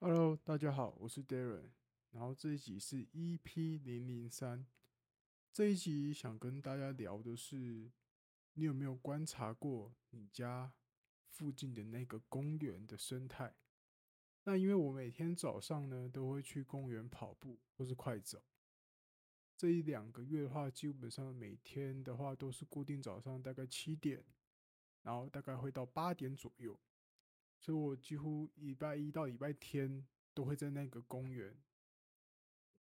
Hello，大家好，我是 Darren。然后这一集是 EP 零零三。这一集想跟大家聊的是，你有没有观察过你家附近的那个公园的生态？那因为我每天早上呢都会去公园跑步或是快走。这一两个月的话，基本上每天的话都是固定早上大概七点，然后大概会到八点左右。所以我几乎礼拜一到礼拜天都会在那个公园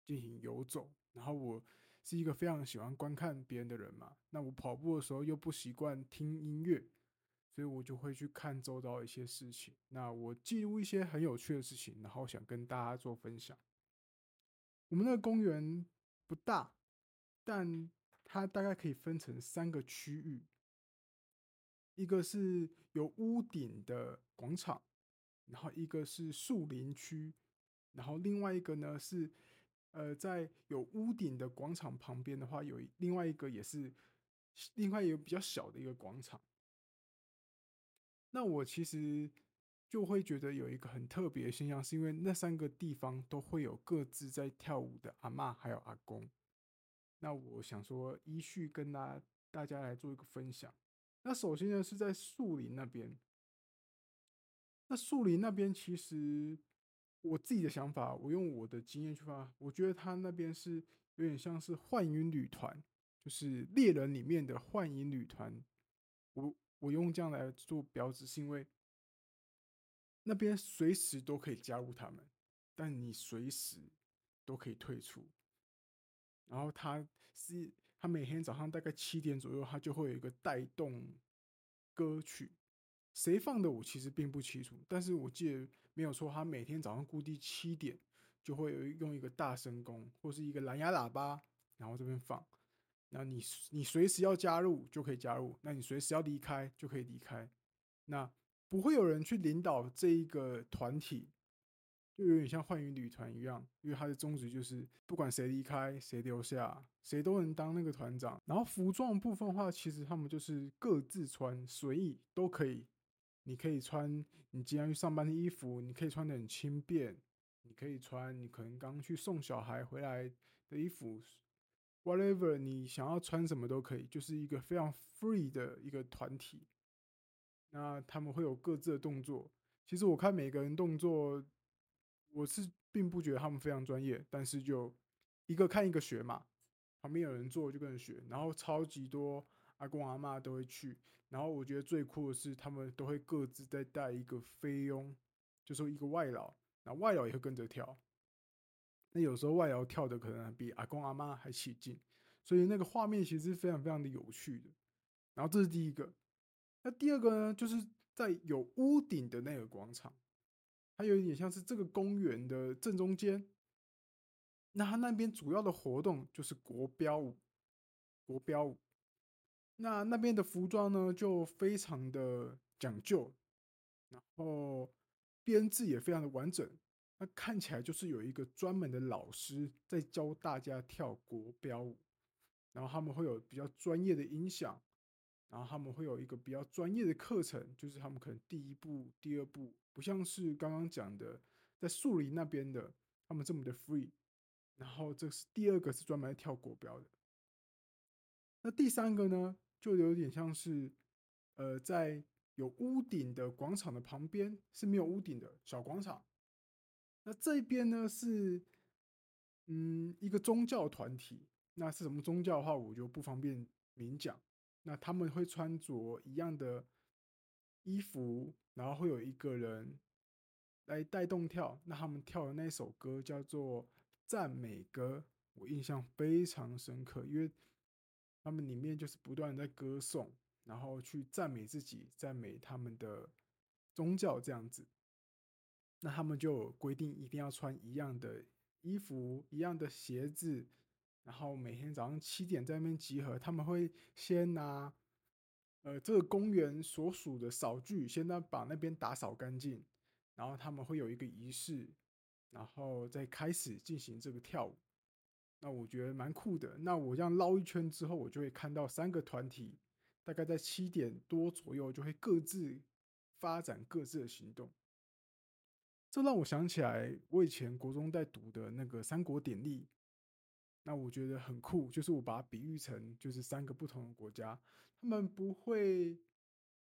进行游走。然后我是一个非常喜欢观看别人的人嘛，那我跑步的时候又不习惯听音乐，所以我就会去看周遭一些事情。那我记录一些很有趣的事情，然后想跟大家做分享。我们那个公园不大，但它大概可以分成三个区域。一个是有屋顶的广场，然后一个是树林区，然后另外一个呢是，呃，在有屋顶的广场旁边的话，有另外一个也是另外一个比较小的一个广场。那我其实就会觉得有一个很特别的现象，是因为那三个地方都会有各自在跳舞的阿嬷还有阿公。那我想说，依序跟大大家来做一个分享。那首先呢，是在树林那边。那树林那边，其实我自己的想法，我用我的经验去发，我觉得他那边是有点像是幻影旅团，就是猎人里面的幻影旅团。我我用这样来做标志，是因为那边随时都可以加入他们，但你随时都可以退出。然后他是。他每天早上大概七点左右，他就会有一个带动歌曲，谁放的我其实并不清楚，但是我记得没有错，他每天早上固定七点就会有用一个大声公或是一个蓝牙喇叭，然后这边放，那你你随时要加入就可以加入，那你随时要离开就可以离开，那不会有人去领导这一个团体。就有点像幻影旅团一样，因为它的宗旨就是不管谁离开谁留下，谁都能当那个团长。然后服装部分的话，其实他们就是各自穿随意都可以。你可以穿你今天去上班的衣服，你可以穿的很轻便，你可以穿你可能刚去送小孩回来的衣服，whatever 你想要穿什么都可以，就是一个非常 free 的一个团体。那他们会有各自的动作，其实我看每个人动作。我是并不觉得他们非常专业，但是就一个看一个学嘛，旁边有人做就跟着学，然后超级多阿公阿妈都会去，然后我觉得最酷的是他们都会各自再带一个菲佣，就说一个外劳，然后外劳也会跟着跳，那有时候外劳跳的可能比阿公阿妈还起劲，所以那个画面其实是非常非常的有趣的。然后这是第一个，那第二个呢，就是在有屋顶的那个广场。它有点像是这个公园的正中间，那它那边主要的活动就是国标舞，国标舞。那那边的服装呢，就非常的讲究，然后编制也非常的完整。那看起来就是有一个专门的老师在教大家跳国标舞，然后他们会有比较专业的音响，然后他们会有一个比较专业的课程，就是他们可能第一步、第二步。不像是刚刚讲的，在树林那边的他们这么的 free，然后这是第二个是专门跳国标的，那第三个呢，就有点像是，呃，在有屋顶的广场的旁边是没有屋顶的小广场，那这边呢是，嗯，一个宗教团体，那是什么宗教的话，我就不方便明讲，那他们会穿着一样的衣服。然后会有一个人来带动跳，那他们跳的那首歌叫做赞美歌，我印象非常深刻，因为他们里面就是不断在歌颂，然后去赞美自己，赞美他们的宗教这样子。那他们就规定一定要穿一样的衣服、一样的鞋子，然后每天早上七点在那边集合，他们会先拿。呃，这个公园所属的扫具，先呢把那边打扫干净，然后他们会有一个仪式，然后再开始进行这个跳舞。那我觉得蛮酷的。那我这样捞一圈之后，我就会看到三个团体，大概在七点多左右就会各自发展各自的行动。这让我想起来我以前国中在读的那个《三国典例》，那我觉得很酷，就是我把它比喻成就是三个不同的国家，他们不会。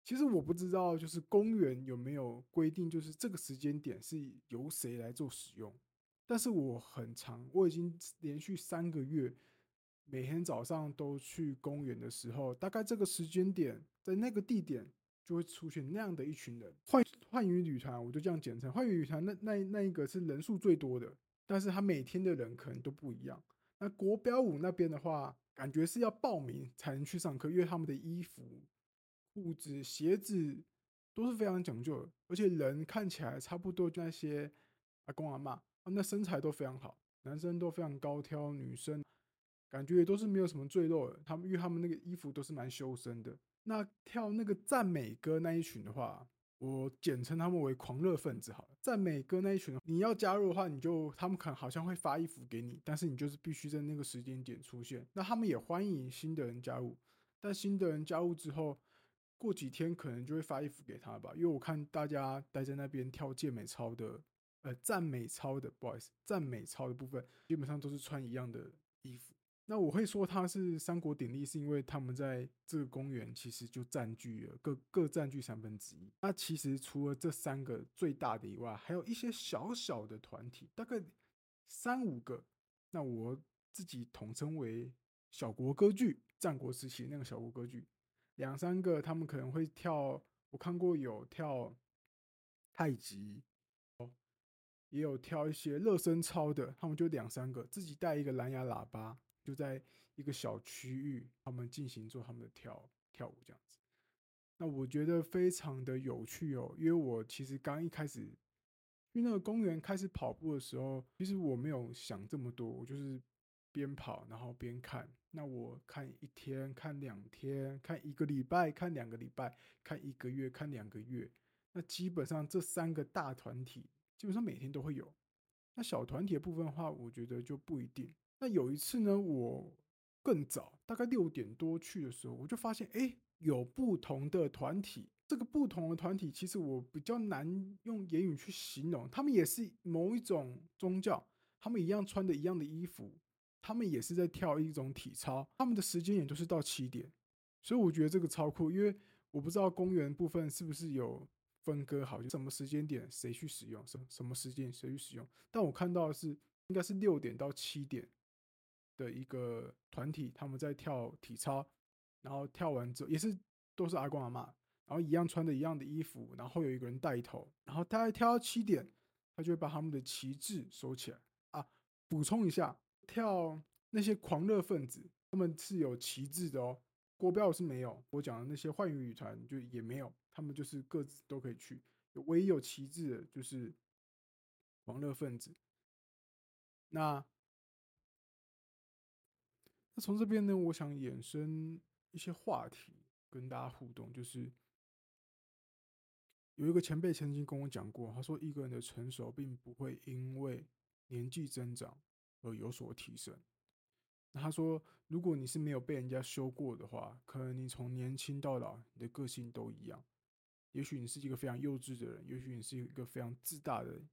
其实我不知道，就是公园有没有规定，就是这个时间点是由谁来做使用。但是我很常，我已经连续三个月，每天早上都去公园的时候，大概这个时间点，在那个地点就会出现那样的一群人。幻幻影旅团，我就这样简称。幻影旅团那那那一个是人数最多的，但是他每天的人可能都不一样。那国标舞那边的话，感觉是要报名才能去上课，因为他们的衣服。裤子、鞋子都是非常讲究的，而且人看起来差不多，就那些阿公阿嬷，那身材都非常好，男生都非常高挑，女生感觉也都是没有什么赘肉的。他们因为他们那个衣服都是蛮修身的。那跳那个赞美歌那一群的话，我简称他们为狂热分子。好了，赞美歌那一群，你要加入的话，你就他们可能好像会发衣服给你，但是你就是必须在那个时间点出现。那他们也欢迎新的人加入，但新的人加入之后。过几天可能就会发衣服给他吧，因为我看大家待在那边跳健美操的，呃，赞美操的，不好意思，赞美操的部分基本上都是穿一样的衣服。那我会说它是三国鼎立，是因为他们在这个公园其实就占据了各各占据三分之一。那其实除了这三个最大的以外，还有一些小小的团体，大概三五个。那我自己统称为小国歌剧，战国时期那个小国歌剧。两三个，他们可能会跳，我看过有跳太极，也有跳一些热身操的。他们就两三个，自己带一个蓝牙喇叭，就在一个小区域，他们进行做他们的跳跳舞这样子。那我觉得非常的有趣哦，因为我其实刚一开始去那个公园开始跑步的时候，其实我没有想这么多，我就是。边跑然后边看，那我看一天，看两天，看一个礼拜，看两个礼拜，看一个月，看两个月。那基本上这三个大团体基本上每天都会有。那小团体的部分的话，我觉得就不一定。那有一次呢，我更早，大概六点多去的时候，我就发现，哎，有不同的团体。这个不同的团体，其实我比较难用言语去形容。他们也是某一种宗教，他们一样穿的一样的衣服。他们也是在跳一种体操，他们的时间也都是到七点，所以我觉得这个超酷。因为我不知道公园部分是不是有分割好，就什么时间点谁去使用，什什么时间谁去使用。但我看到的是应该是六点到七点的一个团体，他们在跳体操，然后跳完之后也是都是阿公阿嬷，然后一样穿的一样的衣服，然后有一个人带头，然后大概跳到七点，他就会把他们的旗帜收起来啊。补充一下。跳那些狂热分子，他们是有旗帜的哦。国标是没有，我讲的那些幻影旅团就也没有，他们就是各自都可以去。唯一有旗帜的就是狂热分子。那那从这边呢，我想衍生一些话题跟大家互动，就是有一个前辈曾经跟我讲过，他说一个人的成熟并不会因为年纪增长。而有所提升。那他说，如果你是没有被人家修过的话，可能你从年轻到老，你的个性都一样。也许你是一个非常幼稚的人，也许你是一个非常自大的人，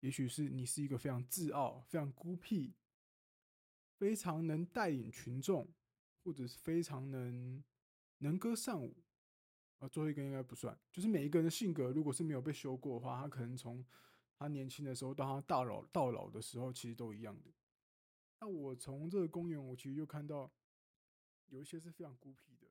也许是你是一个非常自傲、非常孤僻、非常能带领群众，或者是非常能能歌善舞。啊，最后一个应该不算。就是每一个人的性格，如果是没有被修过的话，他可能从他年轻的时候到他大老到老的时候，其实都一样的。那我从这个公园，我其实就看到有一些是非常孤僻的，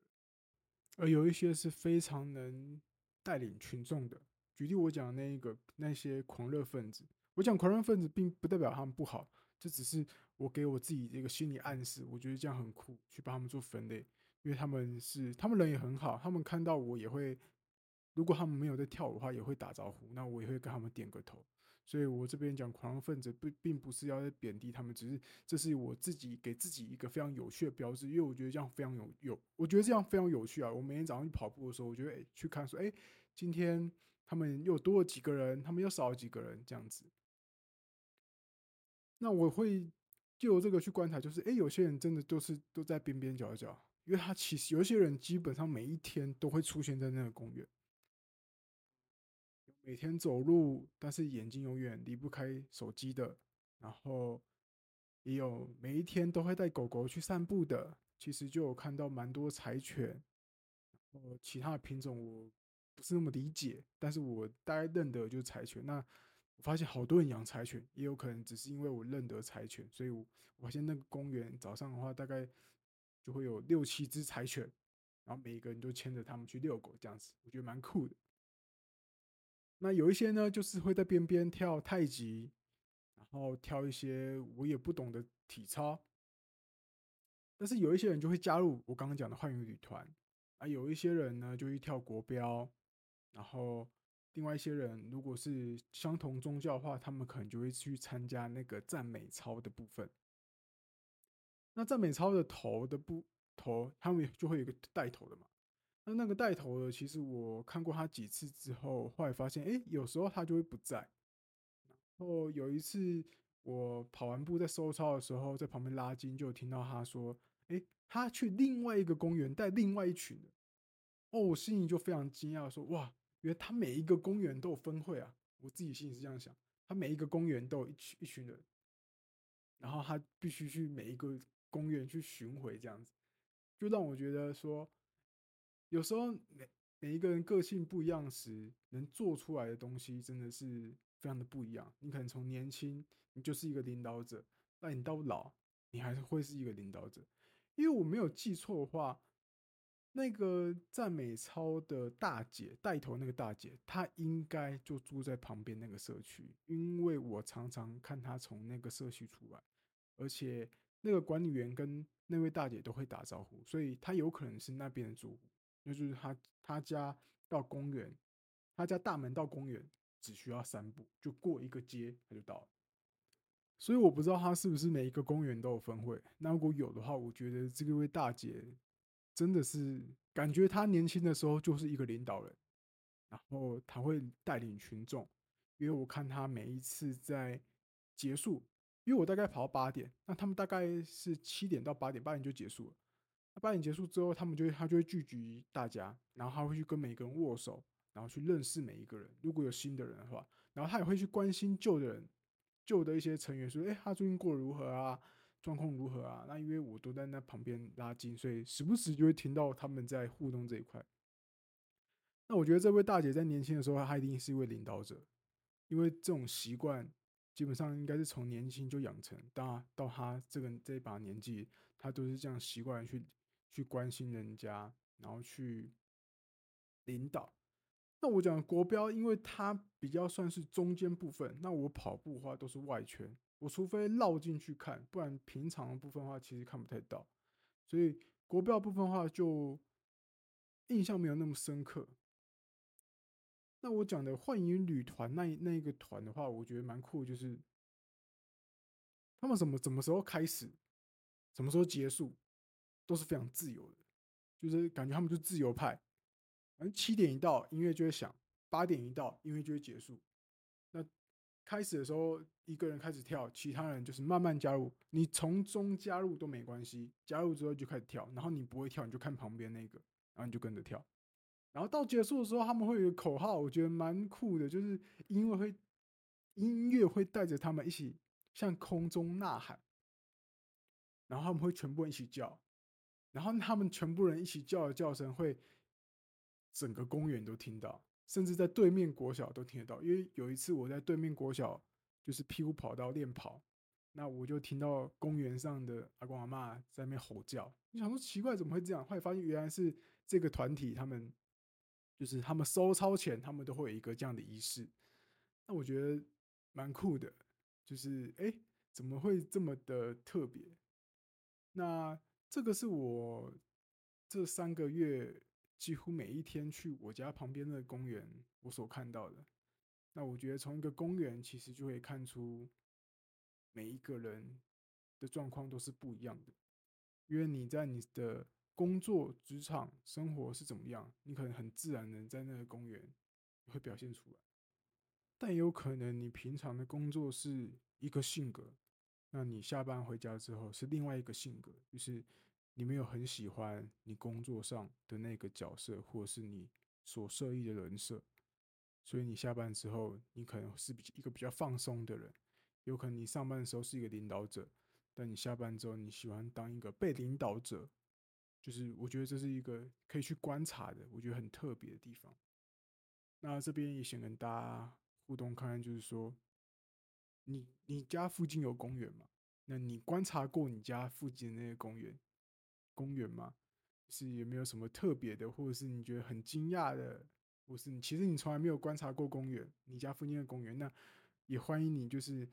而有一些是非常能带领群众的。举例我讲的那一个那些狂热分子，我讲狂热分子并不代表他们不好，这只是我给我自己一个心理暗示。我觉得这样很酷，去帮他们做分类，因为他们是他们人也很好，他们看到我也会，如果他们没有在跳舞的话，也会打招呼，那我也会跟他们点个头。所以我这边讲狂热分子，并并不是要在贬低他们，只是这是我自己给自己一个非常有趣的标志，因为我觉得这样非常有有，我觉得这样非常有趣啊！我每天早上去跑步的时候，我觉得诶，去看说，诶，今天他们又多了几个人，他们又少了几个人，这样子。那我会就这个去观察，就是诶，有些人真的都是都在边边角角，因为他其实有些人基本上每一天都会出现在那个公园。每天走路，但是眼睛永远离不开手机的，然后也有每一天都会带狗狗去散步的。其实就有看到蛮多柴犬，然后其他品种我不是那么理解，但是我大概认得就是柴犬。那我发现好多人养柴犬，也有可能只是因为我认得柴犬，所以我发现那个公园早上的话，大概就会有六七只柴犬，然后每一个人都牵着他们去遛狗，这样子我觉得蛮酷的。那有一些呢，就是会在边边跳太极，然后跳一些我也不懂的体操。但是有一些人就会加入我刚刚讲的幻影旅团啊，有一些人呢就去跳国标，然后另外一些人如果是相同宗教的话，他们可能就会去参加那个赞美操的部分。那赞美操的头的部头，他们就会有一个带头的嘛。那那个带头的，其实我看过他几次之后，后来发现，哎，有时候他就会不在。然后有一次。我跑完步在收操的时候，在旁边拉筋，就听到他说：“哎，他去另外一个公园带另外一群人。”哦，我心里就非常惊讶，说：“哇，原来他每一个公园都有分会啊！”我自己心里是这样想，他每一个公园都有一群一群人，然后他必须去每一个公园去巡回，这样子，就让我觉得说，有时候每每一个人个性不一样时，能做出来的东西真的是非常的不一样。你可能从年轻。你就是一个领导者，那你到老，你还是会是一个领导者。因为我没有记错的话，那个赞美操的大姐带头那个大姐，她应该就住在旁边那个社区，因为我常常看她从那个社区出来，而且那个管理员跟那位大姐都会打招呼，所以她有可能是那边的住户，那就是她她家到公园，她家大门到公园只需要三步，就过一个街，她就到了。所以我不知道他是不是每一个公园都有分会。那如果有的话，我觉得这位大姐真的是感觉他年轻的时候就是一个领导人，然后他会带领群众。因为我看他每一次在结束，因为我大概跑到八点，那他们大概是七点到八点，八点就结束了。那八点结束之后，他们就他就会聚集大家，然后他会去跟每个人握手，然后去认识每一个人。如果有新的人的话，然后他也会去关心旧的人。旧的一些成员说：“哎，他最近过得如何啊？状况如何啊？”那因为我都在那旁边拉筋，所以时不时就会听到他们在互动这一块。那我觉得这位大姐在年轻的时候，她一定是一位领导者，因为这种习惯基本上应该是从年轻就养成。到到她这个这把年纪，她都是这样习惯去去关心人家，然后去领导。那我讲国标，因为它比较算是中间部分。那我跑步的话都是外圈，我除非绕进去看，不然平常的部分的话其实看不太到。所以国标部分的话就印象没有那么深刻。那我讲的幻影旅团那那一个团的话，我觉得蛮酷，就是他们什么什么时候开始，什么时候结束，都是非常自由的，就是感觉他们就自由派。反正七点一到，音乐就会响；八点一到，音乐就会结束。那开始的时候，一个人开始跳，其他人就是慢慢加入。你从中加入都没关系，加入之后就开始跳。然后你不会跳，你就看旁边那个，然后你就跟着跳。然后到结束的时候，他们会有个口号，我觉得蛮酷的，就是因为会音乐会带着他们一起向空中呐喊，然后他们会全部人一起叫，然后他们全部人一起叫的叫声会。整个公园都听到，甚至在对面国小都听得到。因为有一次我在对面国小，就是屁股跑道练跑，那我就听到公园上的阿公阿嬷在那边吼叫。你想说奇怪，怎么会这样？后来发现原来是这个团体，他们就是他们收操前，他们都会有一个这样的仪式。那我觉得蛮酷的，就是哎，怎么会这么的特别？那这个是我这三个月。几乎每一天去我家旁边的公园，我所看到的，那我觉得从一个公园其实就会看出每一个人的状况都是不一样的，因为你在你的工作、职场、生活是怎么样，你可能很自然的在那个公园会表现出来，但也有可能你平常的工作是一个性格，那你下班回家之后是另外一个性格，就是。你没有很喜欢你工作上的那个角色，或是你所设立的人设，所以你下班之后，你可能是比一个比较放松的人。有可能你上班的时候是一个领导者，但你下班之后，你喜欢当一个被领导者。就是我觉得这是一个可以去观察的，我觉得很特别的地方。那这边也想跟大家互动看看，就是说，你你家附近有公园吗？那你观察过你家附近的那些公园公园吗？是有没有什么特别的，或者是你觉得很惊讶的，或是你其实你从来没有观察过公园，你家附近的公园，那也欢迎你，就是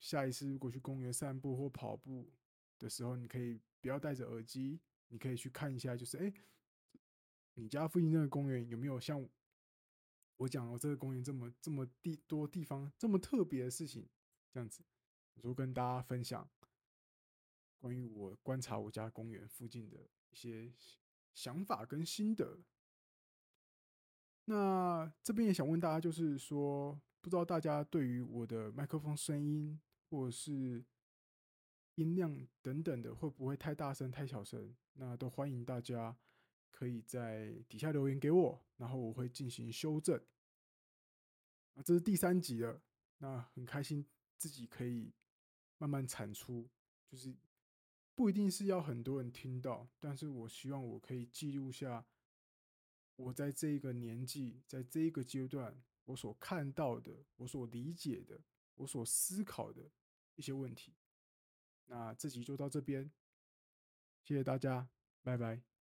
下一次如果去公园散步或跑步的时候，你可以不要戴着耳机。你可以去看一下，就是哎、你家附近那个公园有没有像我讲的这个公园这么这么地多地方这么特别的事情？这样子，我就跟大家分享关于我观察我家公园附近的一些想法跟心得。那这边也想问大家，就是说，不知道大家对于我的麦克风声音或者是音量等等的，会不会太大声、太小声？那都欢迎大家可以在底下留言给我，然后我会进行修正。啊，这是第三集了，那很开心自己可以慢慢产出，就是不一定是要很多人听到，但是我希望我可以记录下我在这个年纪，在这个阶段我所看到的、我所理解的、我所思考的一些问题。那这集就到这边。谢谢大家，拜拜。